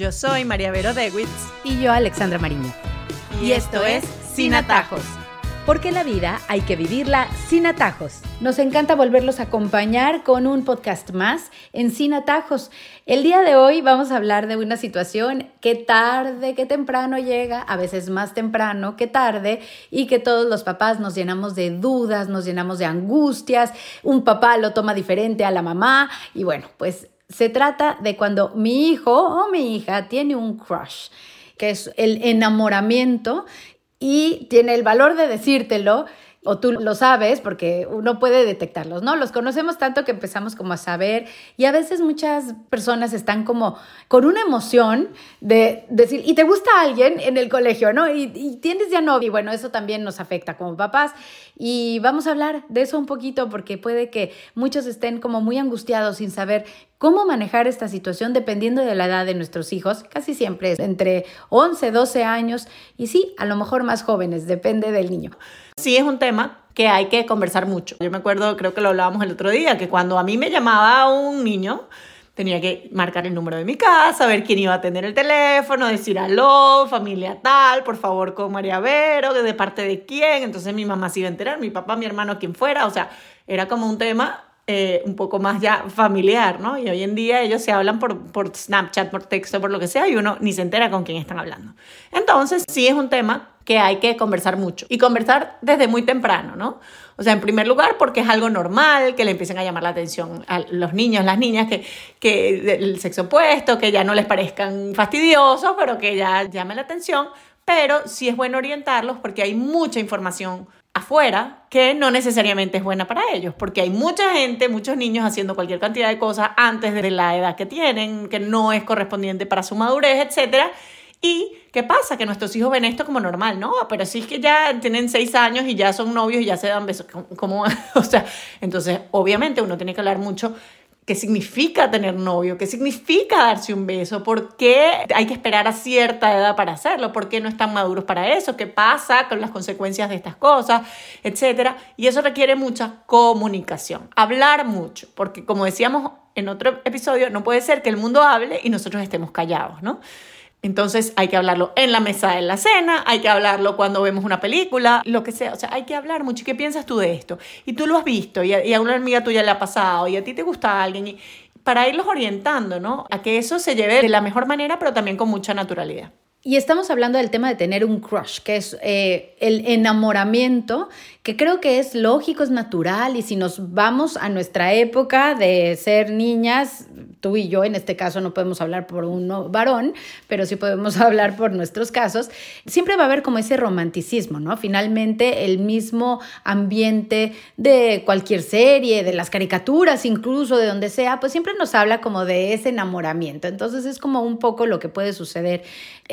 Yo soy María Vero Dewitz. Y yo, Alexandra Mariño. Y, esto es Sin Atajos. Porque la vida hay que vivirla sin atajos. Nos encanta volverlos a acompañar con un podcast más en Sin Atajos. El día de hoy vamos a hablar de una situación que tarde, que temprano llega, a veces más temprano que tarde, y que todos los papás nos llenamos de dudas, nos llenamos de angustias. Un papá lo toma diferente a la mamá, y bueno, pues se trata de cuando mi hijo o mi hija tiene un crush, que es el enamoramiento y tiene el valor de decírtelo o tú lo sabes porque uno puede detectarlos, ¿no? Los conocemos tanto que empezamos como a saber y a veces muchas personas están como con una emoción de decir, y te gusta alguien en el colegio, ¿no? Y, tienes ya novio, y bueno, eso también nos afecta como papás y vamos a hablar de eso un poquito porque puede que muchos estén como muy angustiados sin saber cómo manejar esta situación dependiendo de la edad de nuestros hijos, casi siempre es entre 11, 12 años y sí, a lo mejor más jóvenes, depende del niño sí es un tema que hay que conversar mucho. Yo me acuerdo, creo que lo hablábamos el otro día, que cuando a mí me llamaba un niño, tenía que marcar el número de mi casa, ver quién iba a tener el teléfono, decir aló, familia tal, por favor con María Vero, de parte de quién. Entonces mi mamá se iba a enterar, mi papá, mi hermano, quien fuera. O sea, era como un tema eh, un poco más ya familiar, ¿no? Y hoy en día ellos se hablan por, Snapchat, por texto, por lo que sea, y uno ni se entera con quién están hablando. Entonces, sí es un tema que hay que conversar mucho y conversar desde muy temprano, ¿no? O sea, en primer lugar, porque es algo normal que le empiecen a llamar la atención a los niños, las niñas, que, que el sexo opuesto, que ya no les parezcan fastidiosos, pero que ya llame la atención. Pero sí es bueno orientarlos porque hay mucha información afuera que no necesariamente es buena para ellos, porque hay mucha gente, muchos niños haciendo cualquier cantidad de cosas antes de la edad que tienen, que no es correspondiente para su madurez, etcétera ¿Y qué pasa? Que nuestros hijos ven esto como normal, ¿no? Pero si es que ya tienen seis años y ya son novios y ya se dan besos, como, o sea, entonces obviamente uno tiene que hablar mucho qué significa tener novio, qué significa darse un beso, por qué hay que esperar a cierta edad para hacerlo, por qué no están maduros para eso, qué pasa con las consecuencias de estas cosas, etcétera. Y eso requiere mucha comunicación, hablar mucho, porque como decíamos en otro episodio, no puede ser que el mundo hable y nosotros estemos callados, ¿no? Entonces hay que hablarlo en la mesa de la cena, hay que hablarlo cuando vemos una película, lo que sea. O sea, hay que hablar mucho. ¿Y qué piensas tú de esto? Y tú lo has visto y a, una amiga tuya le ha pasado y a ti te gusta alguien. Y para irlos orientando, ¿no? A que eso se lleve de la mejor manera, pero también con mucha naturalidad. Y estamos hablando del tema de tener un crush, que es eh, el enamoramiento, que creo que es lógico, es natural, y si nos vamos a nuestra época de ser niñas, tú y yo en este caso no podemos hablar por un varón, pero sí podemos hablar por nuestros casos, siempre va a haber como ese romanticismo, ¿no? Finalmente el mismo ambiente de cualquier serie, de las caricaturas incluso, de donde sea, pues siempre nos habla como de ese enamoramiento. Entonces es como un poco lo que puede suceder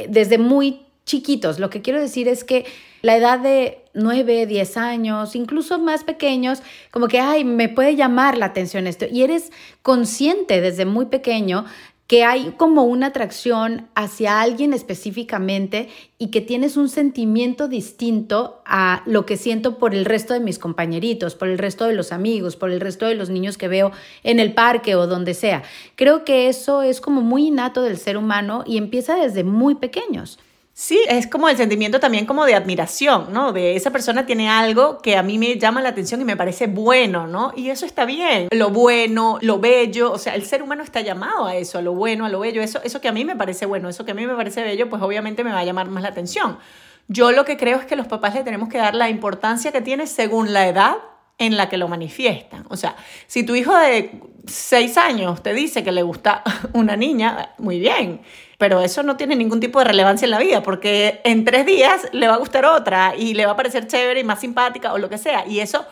desde muy chiquitos. Lo que quiero decir es que la edad de 9, 10 años, incluso más pequeños, como que, ay, me puede llamar la atención esto. Y eres consciente desde muy pequeño que hay como una atracción hacia alguien específicamente y que tienes un sentimiento distinto a lo que siento por el resto de mis compañeritos, por el resto de los amigos, por el resto de los niños que veo en el parque o donde sea. Creo que eso es como muy innato del ser humano y empieza desde muy pequeños. Sí, es como el sentimiento también como de admiración, ¿no? De esa persona tiene algo que a mí me llama la atención y me parece bueno, ¿no? Y eso está bien. Lo bueno, lo bello, o sea, el ser humano está llamado a eso, a lo bueno, a lo bello. Eso, eso que a mí me parece bueno, eso que a mí me parece bello, pues obviamente me va a llamar más la atención. Yo lo que creo es que los papás le tenemos que dar la importancia que tiene según la edad en la que lo manifiestan. O sea, si tu hijo de seis años te dice que le gusta una niña, muy bien pero eso no tiene ningún tipo de relevancia en la vida, porque en tres días le va a gustar otra y le va a parecer chévere y más simpática o lo que sea. Y eso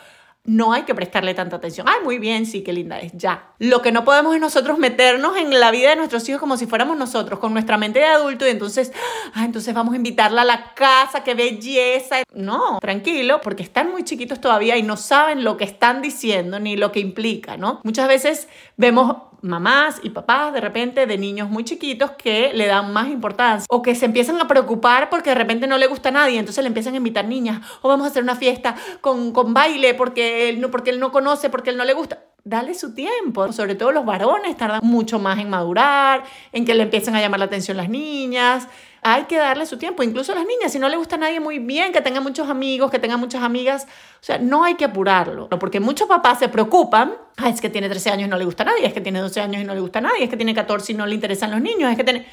no hay que prestarle tanta atención. Ay, muy bien, sí, qué linda es, ya. Lo que no podemos es nosotros meternos en la vida de nuestros hijos como si fuéramos nosotros, con nuestra mente de adulto y entonces, ah, entonces vamos a invitarla a la casa, qué belleza. No, tranquilo, porque están muy chiquitos todavía y no saben lo que están diciendo ni lo que implica, ¿no? Muchas veces vemos mamás y papás de repente de niños muy chiquitos que le dan más importancia o que se empiezan a preocupar porque de repente no le gusta a nadie, entonces le empiezan a invitar niñas o vamos a hacer una fiesta con, con baile porque él, no, porque él no conoce, porque él no le gusta. dale su tiempo. Sobre todo los varones tardan mucho más en madurar, en que le empiecen a llamar la atención las niñas. Hay que darle su tiempo, incluso a las niñas, si no le gusta a nadie muy bien, que tenga muchos amigos, que tenga muchas amigas, o sea, no hay que apurarlo, porque muchos papás se preocupan, es que tiene 13 años y no le gusta a nadie, es que tiene 12 años y no le gusta a nadie, es que tiene 14 y no le interesan los niños, es que tiene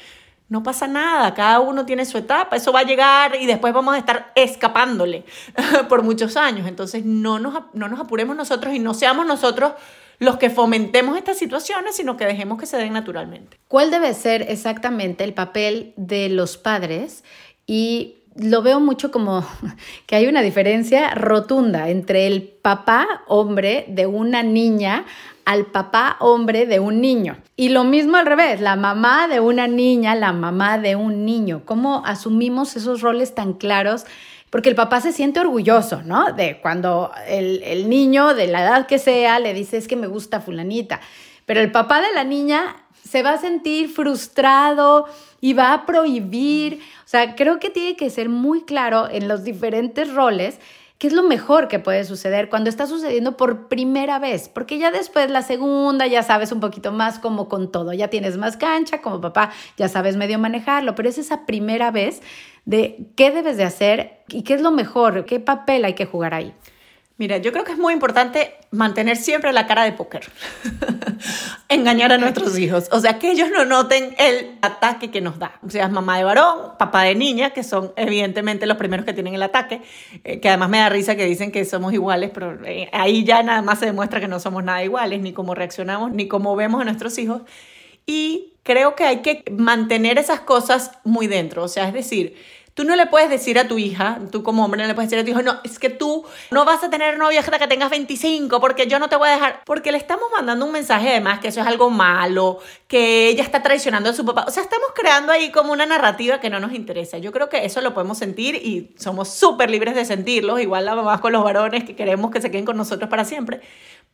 no pasa nada, cada uno tiene su etapa, eso va a llegar y después vamos a estar escapándole por muchos años. Entonces no nos, no nos apuremos nosotros y no seamos nosotros los que fomentemos estas situaciones, sino que dejemos que se den naturalmente. ¿Cuál debe ser exactamente el papel de los padres? Y lo veo mucho como que hay una diferencia rotunda entre el papá hombre de una niña al papá hombre de un niño. Y lo mismo al revés, la mamá de una niña, la mamá de un niño. ¿Cómo asumimos esos roles tan claros? Porque el papá se siente orgulloso, ¿no? De cuando el, niño, de la edad que sea, le dice es que me gusta fulanita. Pero el papá de la niña se va a sentir frustrado y va a prohibir. O sea, creo que tiene que ser muy claro en los diferentes roles ¿Qué es lo mejor que puede suceder cuando está sucediendo por primera vez? Porque ya después la segunda ya sabes un poquito más como con todo, ya tienes más cancha, como papá ya sabes medio manejarlo, pero es esa primera vez de qué debes de hacer y qué es lo mejor, qué papel hay que jugar ahí. Mira, yo creo que es muy importante mantener siempre la cara de póker, engañar a nuestros hijos, o sea, que ellos no noten el ataque que nos da, o sea, mamá de varón, papá de niña, que son evidentemente los primeros que tienen el ataque, eh, que además me da risa que dicen que somos iguales, pero eh, ahí ya nada más se demuestra que no somos nada iguales, ni cómo reaccionamos, ni cómo vemos a nuestros hijos, y creo que hay que mantener esas cosas muy dentro, o sea, es decir, Tú no le puedes decir a tu hija, tú como hombre no le puedes decir a tu hijo, no, es que tú no vas a tener novia hasta que tengas 25 porque yo no te voy a dejar. Porque le estamos mandando un mensaje además que eso es algo malo, que ella está traicionando a su papá. O sea, estamos creando ahí como una narrativa que no nos interesa. Yo creo que eso lo podemos sentir y somos súper libres de sentirlo, igual la mamá con los varones que queremos que se queden con nosotros para siempre.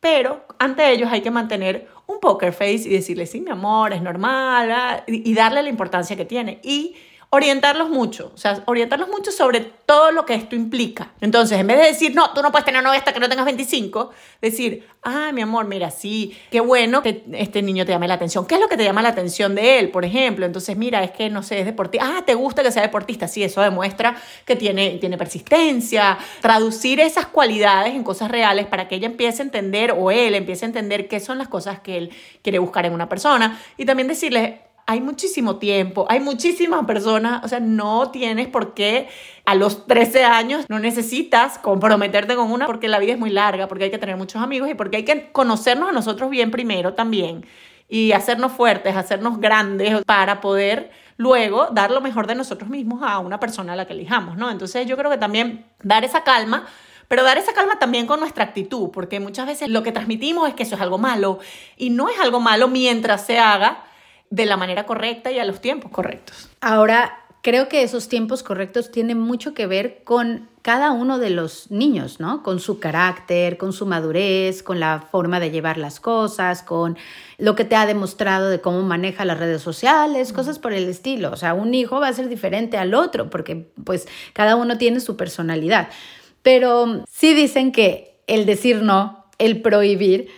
Pero ante ellos hay que mantener un poker face y decirle, sí, mi amor, es normal, y darle la importancia que tiene. Y orientarlos mucho, o sea, orientarlos mucho sobre todo lo que esto implica. Entonces, en vez de decir, no, tú no puedes tener novia hasta que no tengas 25, decir, ah, mi amor, mira, sí, qué bueno que este niño te llame la atención. ¿Qué es lo que te llama la atención de él, por ejemplo? Entonces, mira, es que, no sé, es deportista. Ah, ¿te gusta que sea deportista? Sí, eso demuestra que tiene, tiene persistencia. Traducir esas cualidades en cosas reales para que ella empiece a entender o él empiece a entender qué son las cosas que él quiere buscar en una persona. Y también decirle, hay muchísimo tiempo, hay muchísimas personas, o sea, no tienes por qué a los 13 años, no necesitas comprometerte con una porque la vida es muy larga, porque hay que tener muchos amigos y porque hay que conocernos a nosotros bien primero también y hacernos fuertes, hacernos grandes para poder luego dar lo mejor de nosotros mismos a una persona a la que elijamos, ¿no? Entonces yo creo que también dar esa calma pero dar esa calma también con nuestra actitud, porque muchas veces lo que transmitimos es que eso es algo malo y no es algo malo mientras se haga de la manera correcta y a los tiempos correctos. Ahora, creo que esos tiempos correctos tienen mucho que ver con cada uno de los niños, ¿no? Con su carácter, con su madurez, con la forma de llevar las cosas, con lo que te ha demostrado de cómo maneja las redes sociales, cosas por el estilo. O sea, un hijo va a ser diferente al otro porque pues cada uno tiene su personalidad. Pero sí dicen que el decir no, el prohibir,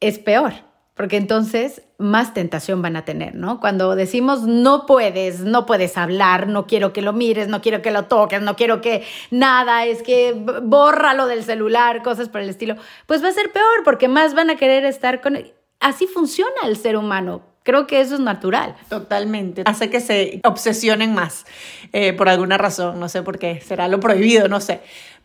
es peor porque entonces más tentación van a tener, ¿no? Cuando decimos no puedes, no puedes hablar, no quiero que lo mires, no quiero que lo toques, no quiero que nada, es que bórralo del celular, cosas por el estilo, pues va a ser peor porque más van a querer estar con... Así funciona el ser humano. Creo que eso es natural. Totalmente. Hace que se obsesionen más eh, por alguna razón, no sé por qué, será lo prohibido, no sé.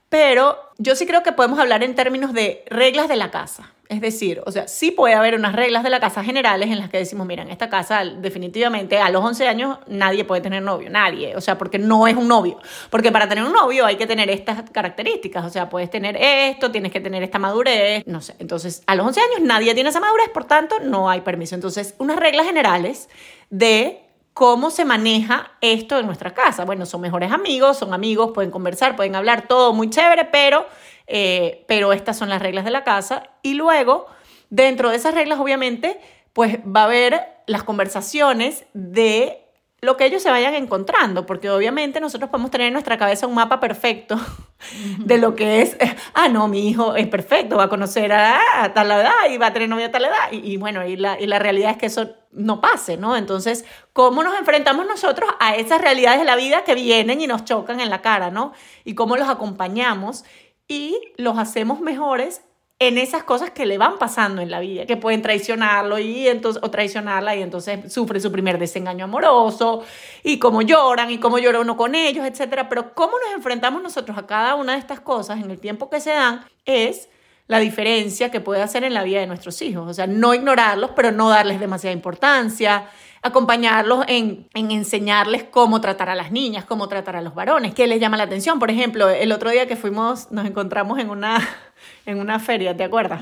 Pero yo sí creo que podemos hablar en términos de reglas de la casa. Es decir, o sea, sí puede haber unas reglas de la casa generales en las que decimos, mira, en esta casa definitivamente a los 11 años nadie puede tener novio, nadie, o sea, porque no es un novio. Porque para tener un novio hay que tener estas características, o sea, puedes tener esto, tienes que tener esta madurez, no sé. Entonces, a los 11 años nadie tiene esa madurez, por tanto, no hay permiso. Entonces, unas reglas generales de cómo se maneja esto en nuestra casa. Bueno, son mejores amigos, son amigos, pueden conversar, pueden hablar, todo muy chévere, pero, eh, pero estas son las reglas de la casa. Y luego, dentro de esas reglas, obviamente, pues va a haber las conversaciones de lo que ellos se vayan encontrando, porque obviamente nosotros podemos tener en nuestra cabeza un mapa perfecto de lo que es, ah, no, mi hijo es perfecto, va a conocer a, tal edad y va a tener novia a tal edad. Y, bueno, y la, y la realidad es que eso no pase, ¿no? Entonces, ¿cómo nos enfrentamos nosotros a esas realidades de la vida que vienen y nos chocan en la cara, ¿no? Y cómo los acompañamos y los hacemos mejores en esas cosas que le van pasando en la vida, que pueden traicionarlo y entonces, o traicionarla y entonces sufre su primer desengaño amoroso y cómo lloran y cómo llora uno con ellos, etc. Pero cómo nos enfrentamos nosotros a cada una de estas cosas en el tiempo que se dan es la diferencia que puede hacer en la vida de nuestros hijos. O sea, no ignorarlos, pero no darles demasiada importancia, acompañarlos en, en, enseñarles cómo tratar a las niñas, cómo tratar a los varones, qué les llama la atención. Por ejemplo, el otro día que fuimos, nos encontramos en una en una feria, ¿te acuerdas?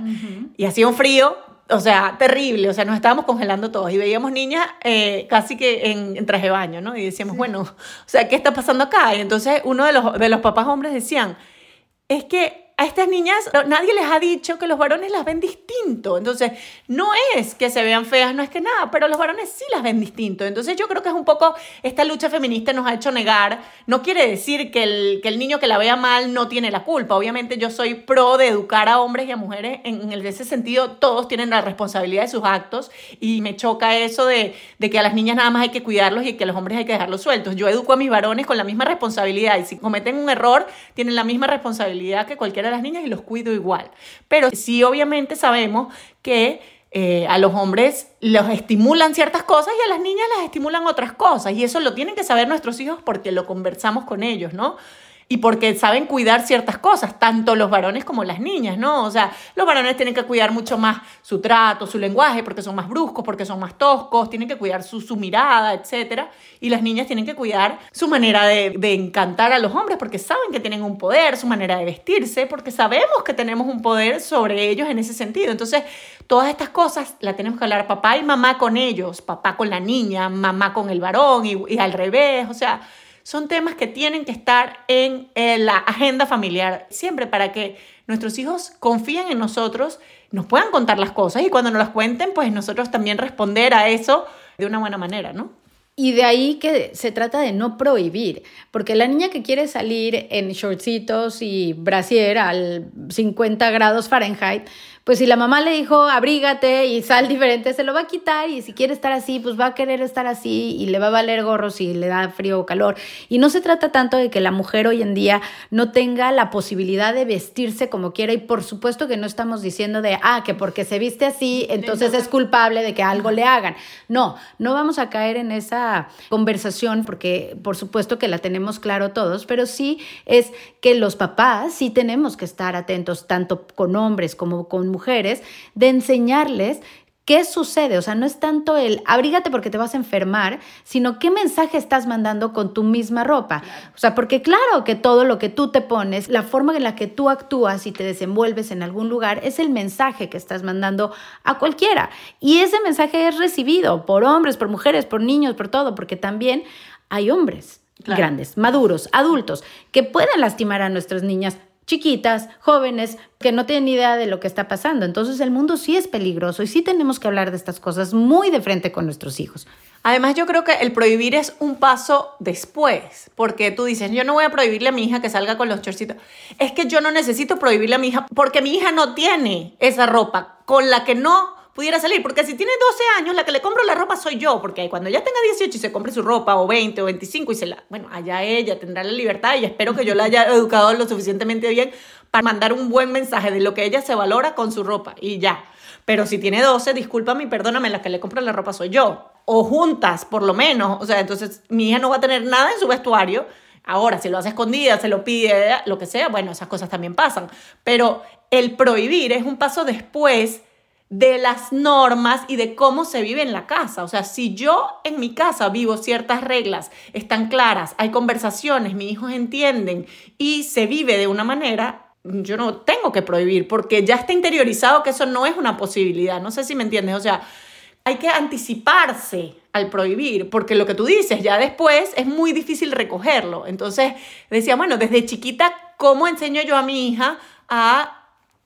Y hacía un frío, o sea, terrible, o sea, nos estábamos congelando todos y veíamos niñas eh, casi que en, traje de baño, ¿no? Y decíamos, bueno, o sea, ¿qué está pasando acá? Y entonces uno de los, de los papás hombres decían, es que a estas niñas nadie les ha dicho que los varones las ven distinto. Entonces, no es que se vean feas, no es que nada, pero los varones sí las ven distinto. Entonces, yo creo que es un poco esta lucha feminista nos ha hecho negar. No quiere decir que el, que el niño que la vea mal no tiene la culpa. Obviamente, yo soy pro de educar a hombres y a mujeres. En, en ese sentido, todos tienen la responsabilidad de sus actos y me choca eso de, de que a las niñas nada más hay que cuidarlos y que a los hombres hay que dejarlos sueltos. Yo educo a mis varones con la misma responsabilidad y si cometen un error, tienen la misma responsabilidad que cualquiera las niñas y los cuido igual. Pero sí obviamente sabemos que eh, a los hombres los estimulan ciertas cosas y a las niñas las estimulan otras cosas. Y eso lo tienen que saber nuestros hijos porque lo conversamos con ellos, ¿no? Y porque saben cuidar ciertas cosas, tanto los varones como las niñas, ¿no? O sea, los varones tienen que cuidar mucho más su trato, su lenguaje, porque son más bruscos, porque son más toscos, tienen que cuidar su, su mirada, etc. Y las niñas tienen que cuidar su manera de, de encantar a los hombres, porque saben que tienen un poder, su manera de vestirse, porque sabemos que tenemos un poder sobre ellos en ese sentido. Entonces, todas estas cosas las tenemos que hablar papá y mamá con ellos, papá con la niña, mamá con el varón y, y al revés, o sea son temas que tienen que estar en, la agenda familiar siempre para que nuestros hijos confíen en nosotros, nos puedan contar las cosas y cuando nos las cuenten, pues nosotros también responder a eso de una buena manera, ¿no? Y de ahí que se trata de no prohibir, porque la niña que quiere salir en shortcitos y brasier al 50 grados Fahrenheit, pues si la mamá le dijo, abrígate y sal diferente, se lo va a quitar y si quiere estar así, pues va a querer estar así y le va a valer gorro si le da frío o calor. Y no se trata tanto de que la mujer hoy en día no tenga la posibilidad de vestirse como quiera y por supuesto que no estamos diciendo de, ah, que porque se viste así, entonces es culpable de que algo le hagan. No, no vamos a caer en esa conversación porque por supuesto que la tenemos claro todos, pero sí es que los papás sí tenemos que estar atentos tanto con hombres como con mujeres mujeres, de enseñarles ¿Qué sucede? O sea, no es tanto el abrígate porque te vas a enfermar, sino qué mensaje estás mandando con tu misma ropa. O sea, porque claro que todo lo que tú te pones, la forma en la que tú actúas y te desenvuelves en algún lugar, es el mensaje que estás mandando a cualquiera. Y ese mensaje es recibido por hombres, por mujeres, por niños, por todo, porque también hay hombres. grandes, maduros, adultos, que pueden lastimar a nuestras niñas chiquitas, jóvenes, que no tienen idea de lo que está pasando. Entonces el mundo sí es peligroso y sí tenemos que hablar de estas cosas muy de frente con nuestros hijos. Además, yo creo que el prohibir es un paso después, porque tú dices, yo no voy a prohibirle a mi hija que salga con los chorcitos. Es que yo no necesito prohibirle a mi hija, porque mi hija no tiene esa ropa con la que no pudiera salir, porque si tiene 12 años, la que le compro la ropa soy yo, porque cuando ella tenga 18 y se compre su ropa, o 20 o 25, y se la, bueno, allá ella tendrá la libertad y espero que yo la haya educado lo suficientemente bien para mandar un buen mensaje de lo que ella se valora con su ropa, y ya. Pero si tiene 12, discúlpame y perdóname, la que le compro la ropa soy yo. O juntas, por lo menos. O sea, entonces mi hija no va a tener nada en su vestuario. Ahora, si lo hace escondida, se lo pide, lo que sea, bueno, esas cosas también pasan. Pero el prohibir es un paso después de las normas y de cómo se vive en la casa. O sea, si yo en mi casa vivo ciertas reglas, están claras, hay conversaciones, mis hijos entienden y se vive de una manera, yo no tengo que prohibir porque ya está interiorizado que eso no es una posibilidad. No sé si me entiendes. O sea, hay que anticiparse al prohibir, porque lo que tú dices ya después es muy difícil recogerlo. Entonces decía, bueno, desde chiquita, ¿cómo enseño yo a mi hija a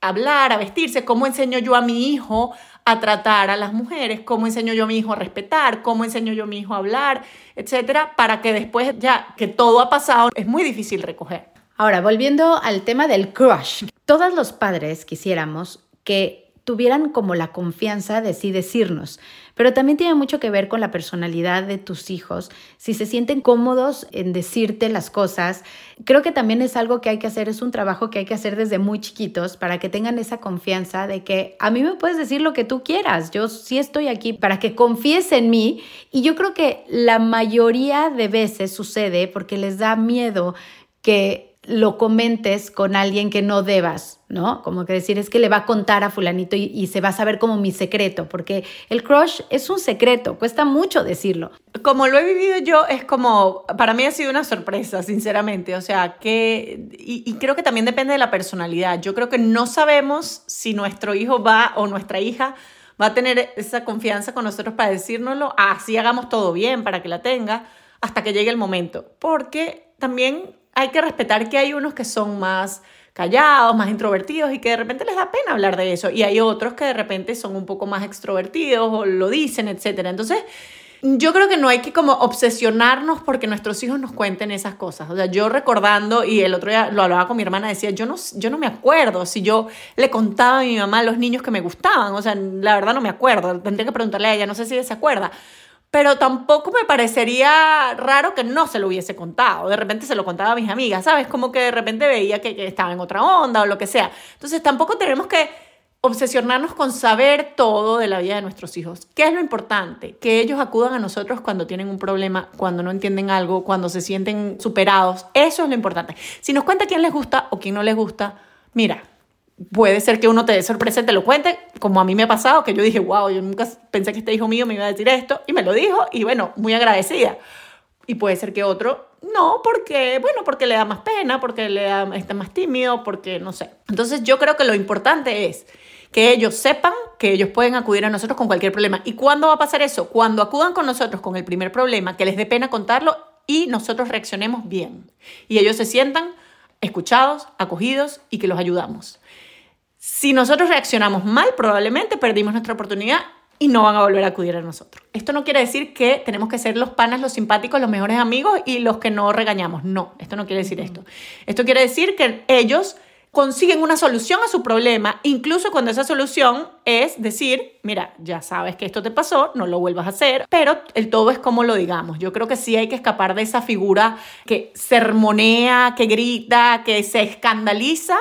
hablar, a vestirse, cómo enseño yo a mi hijo a tratar a las mujeres, cómo enseño yo a mi hijo a respetar, cómo enseño yo a mi hijo a hablar, etcétera, para que después ya que todo ha pasado es muy difícil recoger. Ahora, volviendo al tema del crush, todos los padres quisiéramos que tuvieran como la confianza de sí decirnos, pero también tiene mucho que ver con la personalidad de tus hijos, si se sienten cómodos en decirte las cosas. Creo que también es algo que hay que hacer, es un trabajo que hay que hacer desde muy chiquitos para que tengan esa confianza de que a mí me puedes decir lo que tú quieras, yo sí estoy aquí para que confíes en mí y yo creo que la mayoría de veces sucede porque les da miedo que lo comentes con alguien que no debas, ¿no? Como que decir, es que le va a contar a fulanito y, se va a saber como mi secreto, porque el crush es un secreto, cuesta mucho decirlo. Como lo he vivido yo, es como, para mí ha sido una sorpresa, sinceramente, o sea, que, y, y creo que también depende de la personalidad, yo creo que no sabemos si nuestro hijo va o nuestra hija va a tener esa confianza con nosotros para decírnoslo, así hagamos todo bien para que la tenga, hasta que llegue el momento, porque también hay que respetar que hay unos que son más callados, más introvertidos y que de repente les da pena hablar de eso. Y hay otros que de repente son un poco más extrovertidos o lo dicen, etc. Entonces, yo creo que no hay que como obsesionarnos porque nuestros hijos nos cuenten esas cosas. O sea, yo recordando, y el otro día lo hablaba con mi hermana, decía, yo no, yo no me acuerdo si yo le contaba a mi mamá los niños que me gustaban. O sea, la verdad no me acuerdo. Tendría que preguntarle a ella, no sé si se acuerda pero tampoco me parecería raro que no se lo hubiese contado. De repente se lo contaba a mis amigas, ¿sabes? Como que de repente veía que, que, estaba en otra onda o lo que sea. Entonces tampoco tenemos que obsesionarnos con saber todo de la vida de nuestros hijos. ¿Qué es lo importante? Que ellos acudan a nosotros cuando tienen un problema, cuando no entienden algo, cuando se sienten superados. Eso es lo importante. Si nos cuenta quién les gusta o quién no les gusta, mira, puede ser que uno te dé sorpresa y te lo cuente, como a mí me ha pasado, que yo dije, wow, yo nunca pensé que este hijo mío me iba a decir esto, y me lo dijo, y bueno, muy agradecida. Y puede ser que otro no, porque, bueno, porque le da más pena, porque le da, está más tímido, porque no sé. Entonces yo creo que lo importante es que ellos sepan que ellos pueden acudir a nosotros con cualquier problema. ¿Y cuándo va a pasar eso? Cuando acudan con nosotros con el primer problema, que les dé pena contarlo y nosotros reaccionemos bien. Y ellos se sientan escuchados, acogidos y que los ayudamos. Si nosotros reaccionamos mal, probablemente perdimos nuestra oportunidad y no van a volver a acudir a nosotros. Esto no quiere decir que tenemos que ser los panas, los simpáticos, los mejores amigos y los que no regañamos. No, esto no quiere decir esto. Esto quiere decir que ellos consiguen una solución a su problema, incluso cuando esa solución es decir, mira, ya sabes que esto te pasó, no lo vuelvas a hacer, pero el todo es como lo digamos. Yo creo que sí hay que escapar de esa figura que sermonea, que grita, que se escandaliza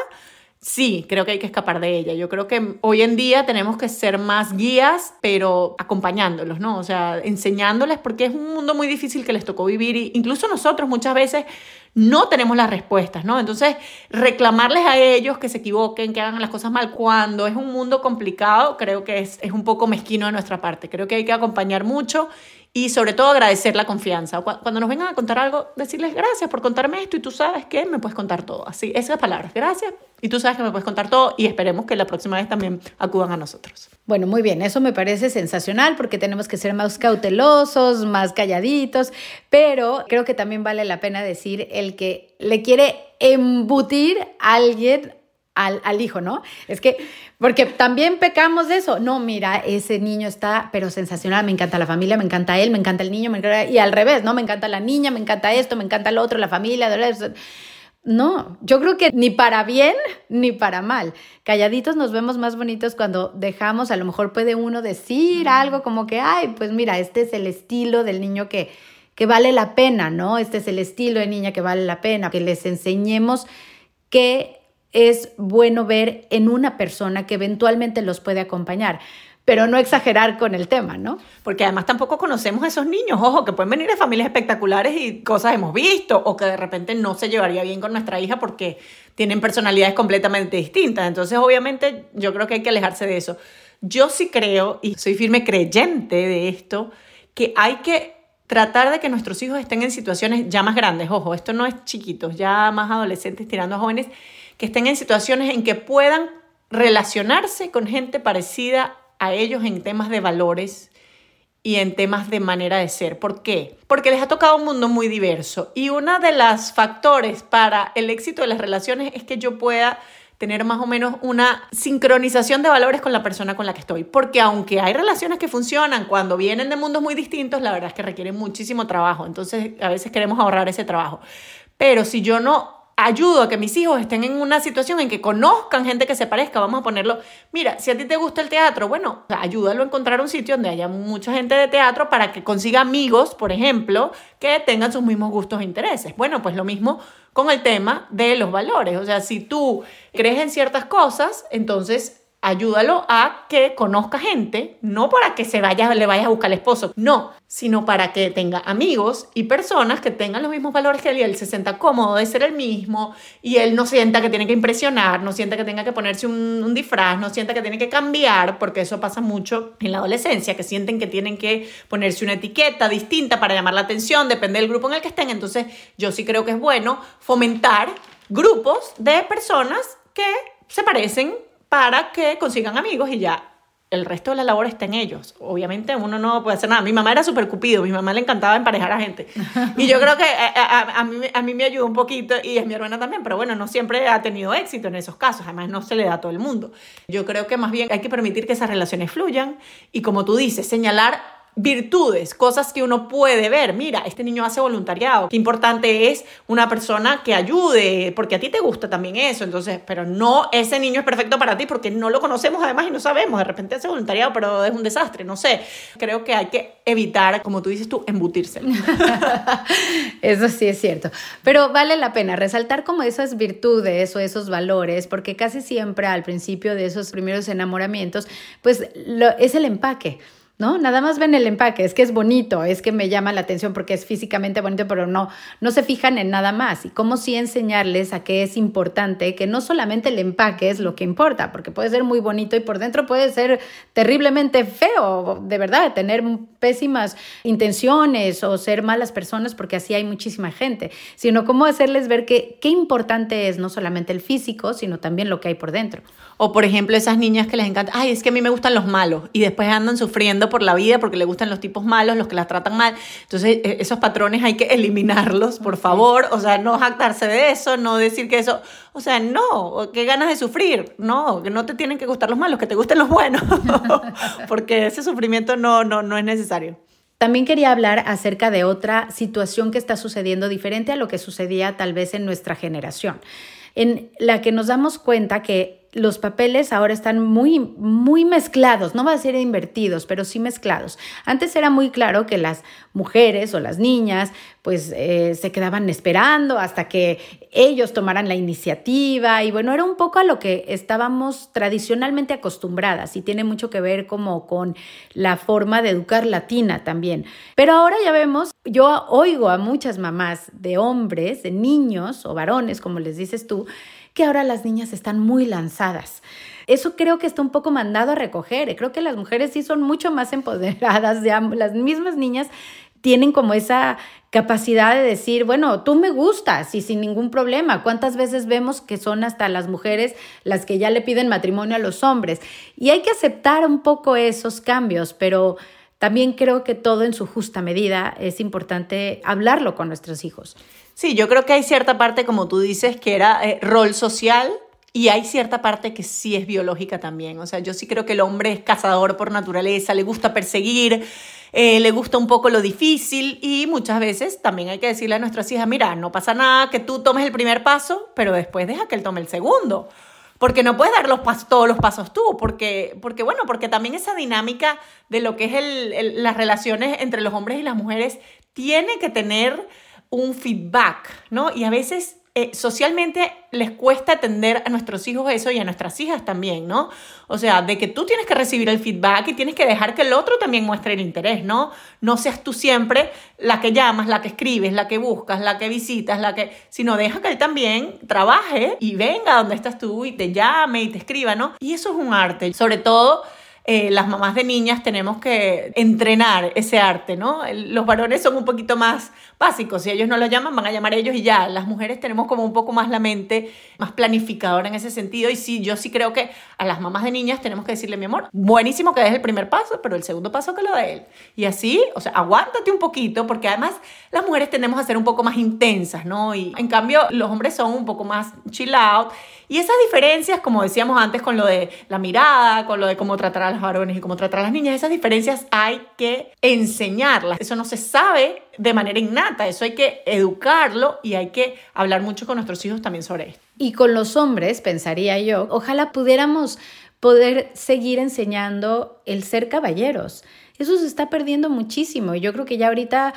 Sí, creo que hay que escapar de ella. Yo creo que hoy en día tenemos que ser más guías, pero acompañándolos, ¿no? O sea, enseñándoles porque es un mundo muy difícil que les tocó vivir y incluso nosotros muchas veces no tenemos las respuestas, ¿no? Entonces, reclamarles a ellos que se equivoquen, que hagan las cosas mal cuando es un mundo complicado, creo que es, es un poco mezquino de nuestra parte. Creo que hay que acompañar mucho y sobre todo agradecer la confianza. Cuando nos vengan a contar algo, decirles gracias por contarme esto y tú sabes que me puedes contar todo. Así, esas palabras, gracias y tú sabes que me puedes contar todo y esperemos que la próxima vez también acudan a nosotros. Bueno, muy bien, eso me parece sensacional porque tenemos que ser más cautelosos, más calladitos, pero creo que también vale la pena decir el que le quiere embutir a alguien al, hijo, ¿no? Es que, porque también pecamos de eso. No, mira, ese niño está, pero sensacional, me encanta la familia, me encanta él, me encanta el niño, me encanta, y al revés, ¿no? Me encanta la niña, me encanta esto, me encanta lo otro, la familia. No, yo creo que ni para bien ni para mal. Calladitos nos vemos más bonitos cuando dejamos, a lo mejor puede uno decir algo como que, ay, pues mira, este es el estilo del niño que, que vale la pena, ¿no? Este es el estilo de niña que vale la pena, que les enseñemos que es bueno ver en una persona que eventualmente los puede acompañar pero no exagerar con el tema, ¿no? Porque además tampoco conocemos a esos niños, ojo, que pueden venir de familias espectaculares y cosas hemos visto, o que de repente no se llevaría bien con nuestra hija porque tienen personalidades completamente distintas. Entonces, obviamente, yo creo que hay que alejarse de eso. Yo sí creo, y soy firme creyente de esto, que hay que tratar de que nuestros hijos estén en situaciones ya más grandes, ojo, esto no es chiquitos, ya más adolescentes tirando a jóvenes, que estén en situaciones en que puedan relacionarse con gente parecida a ellos en temas de valores y en temas de manera de ser. ¿Por qué? Porque les ha tocado un mundo muy diverso y uno de los factores para el éxito de las relaciones es que yo pueda tener más o menos una sincronización de valores con la persona con la que estoy. Porque aunque hay relaciones que funcionan cuando vienen de mundos muy distintos, la verdad es que requieren muchísimo trabajo. Entonces a veces queremos ahorrar ese trabajo. Pero si yo no ayudo a que mis hijos estén en una situación en que conozcan gente que se parezca, vamos a ponerlo, mira, si a ti te gusta el teatro, bueno, ayúdalo a encontrar un sitio donde haya mucha gente de teatro para que consiga amigos, por ejemplo, que tengan sus mismos gustos e intereses. Bueno, pues lo mismo con el tema de los valores, o sea, si tú crees en ciertas cosas, entonces ayúdalo a que conozca gente, no para que se vaya, le vayas a buscar el esposo, no, sino para que tenga amigos y personas que tengan los mismos valores que él y él se sienta cómodo de ser el mismo y él no sienta que tiene que impresionar, no sienta que tenga que ponerse un, un disfraz, no sienta que tiene que cambiar, porque eso pasa mucho en la adolescencia, que sienten que tienen que ponerse una etiqueta distinta para llamar la atención, depende del grupo en el que estén, entonces yo sí creo que es bueno fomentar grupos de personas que se parecen para que consigan amigos y ya el resto de la labor está en ellos. Obviamente uno no puede hacer nada. Mi mamá era súper cupido, mi mamá le encantaba emparejar a gente. Y yo creo que eh, eh, a, a, mí, a mí me ayudó un poquito y a mi hermana también, pero bueno, no siempre ha tenido éxito en esos casos, además no se le da a todo el mundo. Yo creo que más bien hay que permitir que esas relaciones fluyan y como tú dices, señalar virtudes, cosas que uno puede ver. Mira, este niño hace voluntariado. Qué importante es una persona que ayude, porque a ti te gusta también eso. Entonces, pero no ese niño es perfecto para ti porque no lo conocemos además y no sabemos. De repente hace voluntariado, pero es un desastre. No sé. Creo que hay que evitar, como tú dices tú, embutirse. eso sí es cierto. Pero vale la pena resaltar como esas virtudes o esos valores, porque casi siempre al principio de esos primeros enamoramientos, pues es el empaque. ¿No? Nada más ven el empaque, es que es bonito, es que me llama la atención porque es físicamente bonito, pero no, no se fijan en nada más. Y cómo sí enseñarles a que es importante, que no solamente el empaque es lo que importa, porque puede ser muy bonito y por dentro puede ser terriblemente feo, de verdad, tener pésimas intenciones o ser malas personas, porque así hay muchísima gente, sino cómo hacerles ver que qué importante es no solamente el físico, sino también lo que hay por dentro. O por ejemplo, esas niñas que les encanta, ay, es que a mí me gustan los malos y después andan sufriendo por la vida porque le gustan los tipos malos, los que las tratan mal. Entonces, e, esos patrones hay que eliminarlos, por favor. O sea, no jactarse de eso, no decir que eso, o sea, no, qué ganas de sufrir. No, que no te tienen que gustar los malos, que te gusten los buenos, porque ese sufrimiento no, no, no es necesario. También quería hablar acerca de otra situación que está sucediendo diferente a lo que sucedía tal vez en nuestra generación, en la que nos damos cuenta que los papeles ahora están muy, muy mezclados, no va a ser invertidos, pero sí mezclados. Antes era muy claro que las mujeres o las niñas pues eh, se quedaban esperando hasta que ellos tomaran la iniciativa y bueno, era un poco a lo que estábamos tradicionalmente acostumbradas y tiene mucho que ver como con la forma de educar latina también. Pero ahora ya vemos, yo oigo a muchas mamás de hombres, de niños o varones, como les dices tú, que ahora las niñas están muy lanzadas. Eso creo que está un poco mandado a recoger. Creo que las mujeres sí son mucho más empoderadas, ya las mismas niñas tienen como esa capacidad de decir, bueno, tú me gustas y sin ningún problema. ¿Cuántas veces vemos que son hasta las mujeres las que ya le piden matrimonio a los hombres? Y hay que aceptar un poco esos cambios, pero también creo que todo en su justa medida es importante hablarlo con nuestros hijos. Sí, yo creo que hay cierta parte, como tú dices, que era eh, rol social y hay cierta parte que sí es biológica también. O sea, yo sí creo que el hombre es cazador por naturaleza, le gusta perseguir, eh, le gusta un poco lo difícil y muchas veces también hay que decirle a nuestras hijas, mira, no pasa nada que tú tomes el primer paso, pero después deja que él tome el segundo. Porque no puedes dar los todos los pasos tú, porque, porque, bueno, porque también esa dinámica de lo que es el, las relaciones entre los hombres y las mujeres tiene que tener un feedback, ¿no? Y a veces eh, socialmente les cuesta atender a nuestros hijos eso y a nuestras hijas también, ¿no? O sea, de que tú tienes que recibir el feedback y tienes que dejar que el otro también muestre el interés, ¿no? No seas tú siempre la que llamas, la que escribes, la que buscas, la que visitas, la que... Sino deja que él también trabaje y venga donde estás tú y te llame y te escriba, ¿no? Y eso es un arte, sobre todo eh, las mamás de niñas tenemos que entrenar ese arte, ¿no? Los varones son un poquito más básicos, si ellos no lo llaman, van a llamar ellos y ya. Las mujeres tenemos como un poco más la mente más planificadora en ese sentido y sí, yo sí creo que a las mamás de niñas tenemos que decirle, mi amor, buenísimo que des el primer paso, pero el segundo paso que lo dé él. Y así, o sea, aguántate un poquito, porque además las mujeres tendemos a ser un poco más intensas, ¿no? Y en cambio los hombres son un poco más chill out. Y esas diferencias, como decíamos antes, con lo de la mirada, con lo de cómo tratar a los varones y cómo tratar a las niñas. Esas diferencias hay que enseñarlas. Eso no se sabe de manera innata, eso hay que educarlo y hay que hablar mucho con nuestros hijos también sobre esto. Y con los hombres, pensaría yo, ojalá pudiéramos poder seguir enseñando el ser caballeros. Eso se está perdiendo muchísimo. Yo creo que ya ahorita,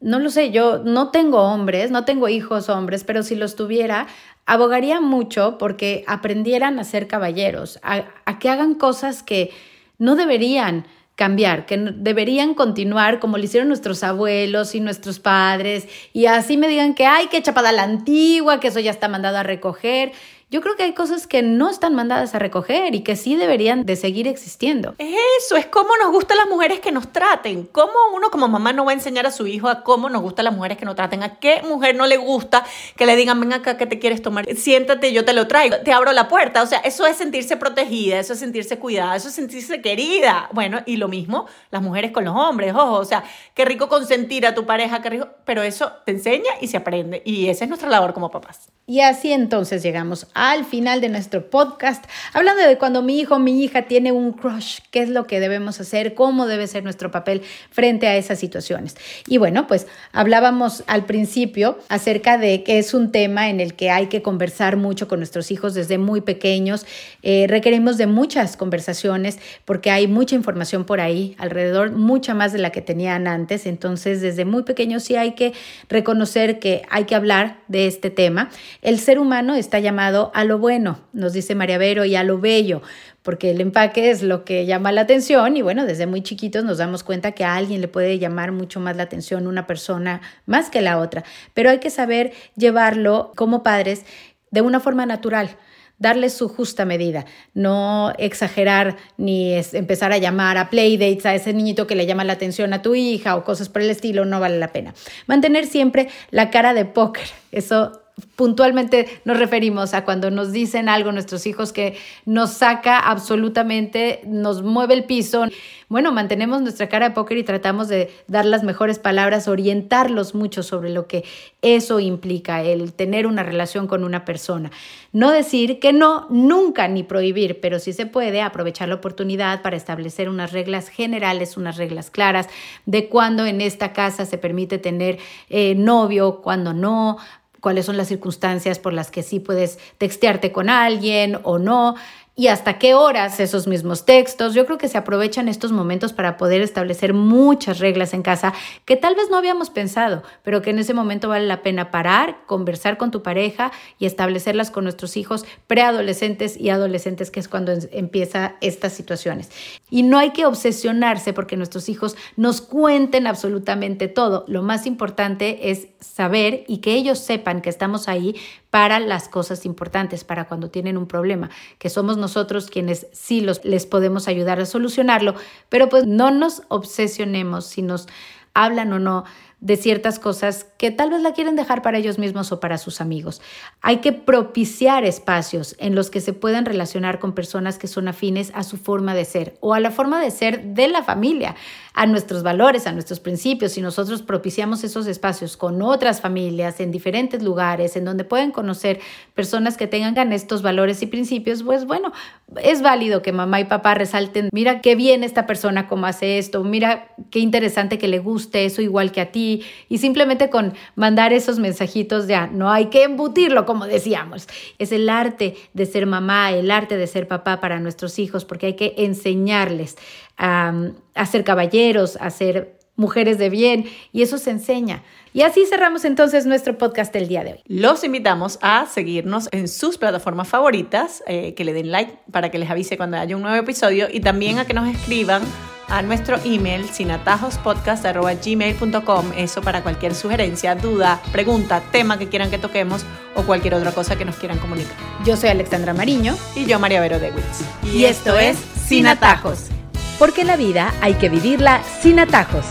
no lo sé, yo no tengo hombres, no tengo hijos hombres, pero si los tuviera, abogaría mucho porque aprendieran a ser caballeros, a que hagan cosas que no deberían cambiar, que deberían continuar como lo hicieron nuestros abuelos y nuestros padres, y así me digan que, ay, qué chapada la antigua, que eso ya está mandado a recoger. Yo creo que hay cosas que no están mandadas a recoger y que sí deberían de seguir existiendo. Es eso, es cómo nos gustan las mujeres que nos traten. ¿Cómo uno como mamá no va a enseñar a su hijo a cómo nos gustan las mujeres que nos traten? ¿A qué mujer no le gusta que le digan, ven acá, que te quieres tomar? Siéntate, yo te lo traigo, te abro la puerta. O sea, eso es sentirse protegida, eso es sentirse cuidada, eso es sentirse querida. Bueno, y lo mismo las mujeres con los hombres, ojo, o sea, qué rico consentir a tu pareja, qué rico, pero eso te enseña y se aprende. Y esa es nuestra labor como papás. Y así entonces llegamos al final de nuestro podcast, hablando de cuando mi hijo o mi hija tiene un crush, qué es lo que debemos hacer, cómo debe ser nuestro papel frente a esas situaciones. Y bueno, pues hablábamos al principio acerca de que es un tema en el que hay que conversar mucho con nuestros hijos desde muy pequeños. Eh, requerimos de muchas conversaciones porque hay mucha información por ahí alrededor, mucha más de la que tenían antes. Entonces, desde muy pequeños sí hay que reconocer que hay que hablar de este tema. El ser humano está llamado a lo bueno, nos dice María Vero, y a lo bello, porque el empaque es lo que llama la atención y bueno, desde muy chiquitos nos damos cuenta que a alguien le puede llamar mucho más la atención una persona más que la otra, pero hay que saber llevarlo como padres de una forma natural darle su justa medida, no exagerar ni empezar a llamar a playdates a ese niñito que le llama la atención a tu hija o cosas por el estilo, no vale la pena. Mantener siempre la cara de póker, eso puntualmente nos referimos a cuando nos dicen algo nuestros hijos que nos saca absolutamente, nos mueve el piso. Bueno, mantenemos nuestra cara de póker y tratamos de dar las mejores palabras, orientarlos mucho sobre lo que eso implica, el tener una relación con una persona. No decir que no, nunca, ni prohibir, pero sí se puede aprovechar la oportunidad para establecer unas reglas generales, unas reglas claras de cuándo en esta casa se permite tener eh, novio, cuándo no, cuáles son las circunstancias por las que sí puedes textearte con alguien o no y hasta qué horas esos mismos textos. Yo creo que se aprovechan estos momentos para poder establecer muchas reglas en casa que tal vez no habíamos pensado, pero que en ese momento vale la pena parar, conversar con tu pareja y establecerlas con nuestros hijos preadolescentes y adolescentes, que es cuando empieza estas situaciones. Y no hay que obsesionarse porque nuestros hijos nos cuenten absolutamente todo. Lo más importante es saber y que ellos sepan que estamos ahí para las cosas importantes, para cuando tienen un problema, que somos nosotros quienes sí los, les podemos ayudar a solucionarlo, pero pues no nos obsesionemos si nos hablan o no de ciertas cosas que tal vez la quieren dejar para ellos mismos o para sus amigos. Hay que propiciar espacios en los que se puedan relacionar con personas que son afines a su forma de ser o a la forma de ser de la familia, a nuestros valores, a nuestros principios. Si nosotros propiciamos esos espacios con otras familias en diferentes lugares, en donde pueden conocer personas que tengan estos valores y principios, pues bueno, es válido que mamá y papá resalten, mira qué bien esta persona como hace esto, mira qué interesante que le guste eso igual que a ti y simplemente con mandar esos mensajitos ya, no hay que embutirlo, como decíamos. Es el arte de ser mamá, el arte de ser papá para nuestros hijos, porque hay que enseñarles a, a ser caballeros, a ser mujeres de bien, y eso se enseña. Y así cerramos entonces nuestro podcast del día de hoy. Los invitamos a seguirnos en sus plataformas favoritas, eh, que le den like para que les avise cuando haya un nuevo episodio y también a que nos escriban a nuestro email sinatajospodcast.gmail.com eso para cualquier sugerencia, duda, pregunta, tema que quieran que toquemos o cualquier otra cosa que nos quieran comunicar. Yo soy Alexandra Mariño y yo María Vero Dewitz. Y, y esto es Sin Atajos. Porque la vida hay que vivirla sin atajos.